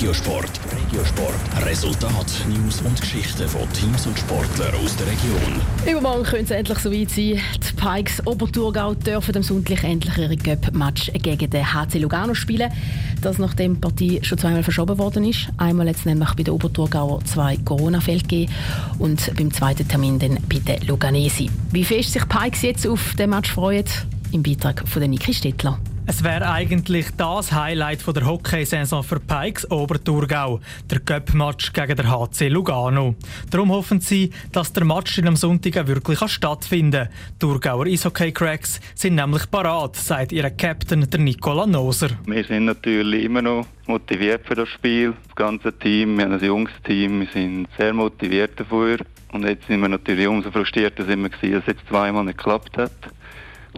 Regiosport. Regiosport. Resultat, News und Geschichten von Teams und Sportlern aus der Region. Übermorgen könnte es endlich soweit sein. Die Pikes Oberthurgau dürfen am Sonntag endlich ihre Cup-Match gegen den HC Lugano spielen. Das nachdem die Partie schon zweimal verschoben worden ist. Einmal jetzt nämlich bei den Oberthurgauer zwei Corona-Fälle gegeben und beim zweiten Termin dann bei den Luganesi. Wie fest sich Pikes jetzt auf den Match freuen? Im Beitrag von Niki Stettler. Es wäre eigentlich das Highlight der Hockeysaison für Pikes Oberthurgau, der Cup-Match gegen den HC Lugano. Darum hoffen sie, dass der Match am Sonntag wirklich stattfinden kann. Die Thurgauer Eishockey-Cracks sind nämlich parat, sagt ihr Captain der Nicola Noser. Wir sind natürlich immer noch motiviert für das Spiel, das ganze Team. Wir haben ein junges Team, wir sind sehr motiviert dafür. Und jetzt sind wir natürlich umso frustrierter, dass es jetzt zweimal nicht geklappt hat.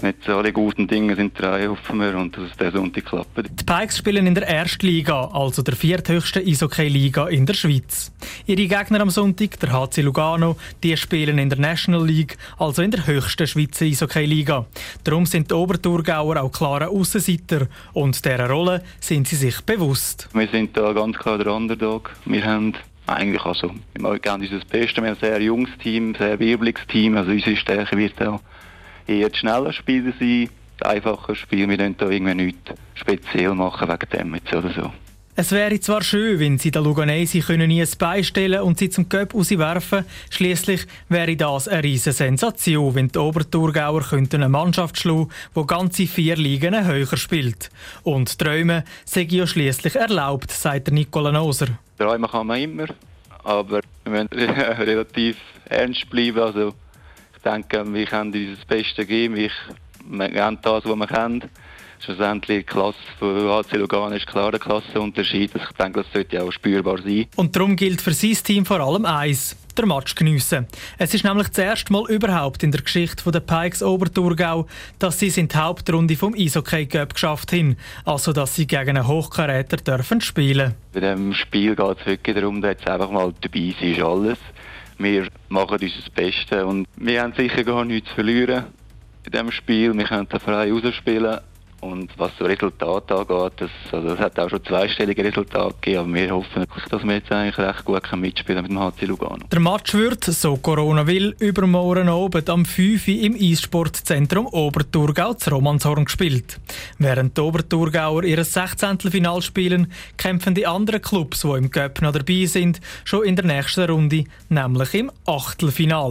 Nicht alle guten Dinge sind drei, hoffen wir, und dass es der Sonntag klappt. Die Pikes spielen in der ersten Liga, also der vierthöchsten Eishockey-Liga in der Schweiz. Ihre Gegner am Sonntag, der HC Lugano, die spielen in der National League, also in der höchsten Schweizer Eishockey-Liga. Darum sind die Oberthurgauer auch klare Aussenseiter und dieser Rolle sind sie sich bewusst. Wir sind da ganz klar der Underdog. Wir haben eigentlich also, wir geben unser Bestes. Wir haben ein sehr junges Team, ein sehr wirbliches Team, also unsere Stärke wird auch eher die schnellen Spiele sein, die einfachen Spiele. Wir können da irgendwie nichts speziell machen wegen dem jetzt oder so. Es wäre zwar schön, wenn sie der Luganesi können nie ein Bein stellen und sie zum Göpp rauswerfen Schließlich wäre das eine riesige Sensation, wenn die Oberthurgauer eine Mannschaft schlagen die ganze vier Ligen höher spielt. Und Träumen sind ja schließlich erlaubt, sagt der Nicola Noser. Träumen kann man immer, aber wir müssen relativ ernst bleiben. Also denke, wir können unser Bestes geben. Wir haben das, was wir können. Schlussendlich die Klasse von AC Lugano ist klar der Klassenunterschied. Also ich denke, das sollte auch spürbar sein. Und darum gilt für sein Team vor allem eins der Match geniessen. Es ist nämlich das erste Mal überhaupt in der Geschichte der Pikes Oberthurgau, dass sie es in die Hauptrunde vom Eishockey Cup geschafft haben. Also, dass sie gegen einen Hochkaräter dürfen spielen. Bei diesem Spiel geht es wirklich darum, dass jetzt einfach mal dabei ist alles. Wir machen unser Bestes und wir haben sicher gar nichts zu verlieren in diesem Spiel. Wir können frei rausspielen und was so Resultat angeht, das, also das hat auch schon zweistellige Resultate gegeben, aber wir hoffen dass wir jetzt eigentlich recht gut mitspielen mit dem HC Lugano. Der Match wird, so Corona will, übermorgen Abend am 5 Uhr im Eissportzentrum Oberthurgau zu Romanshorn gespielt. Während die Oberthurgauer ihr 16. Final spielen, kämpfen die anderen Clubs, die im Cup noch dabei sind, schon in der nächsten Runde, nämlich im Achtelfinal.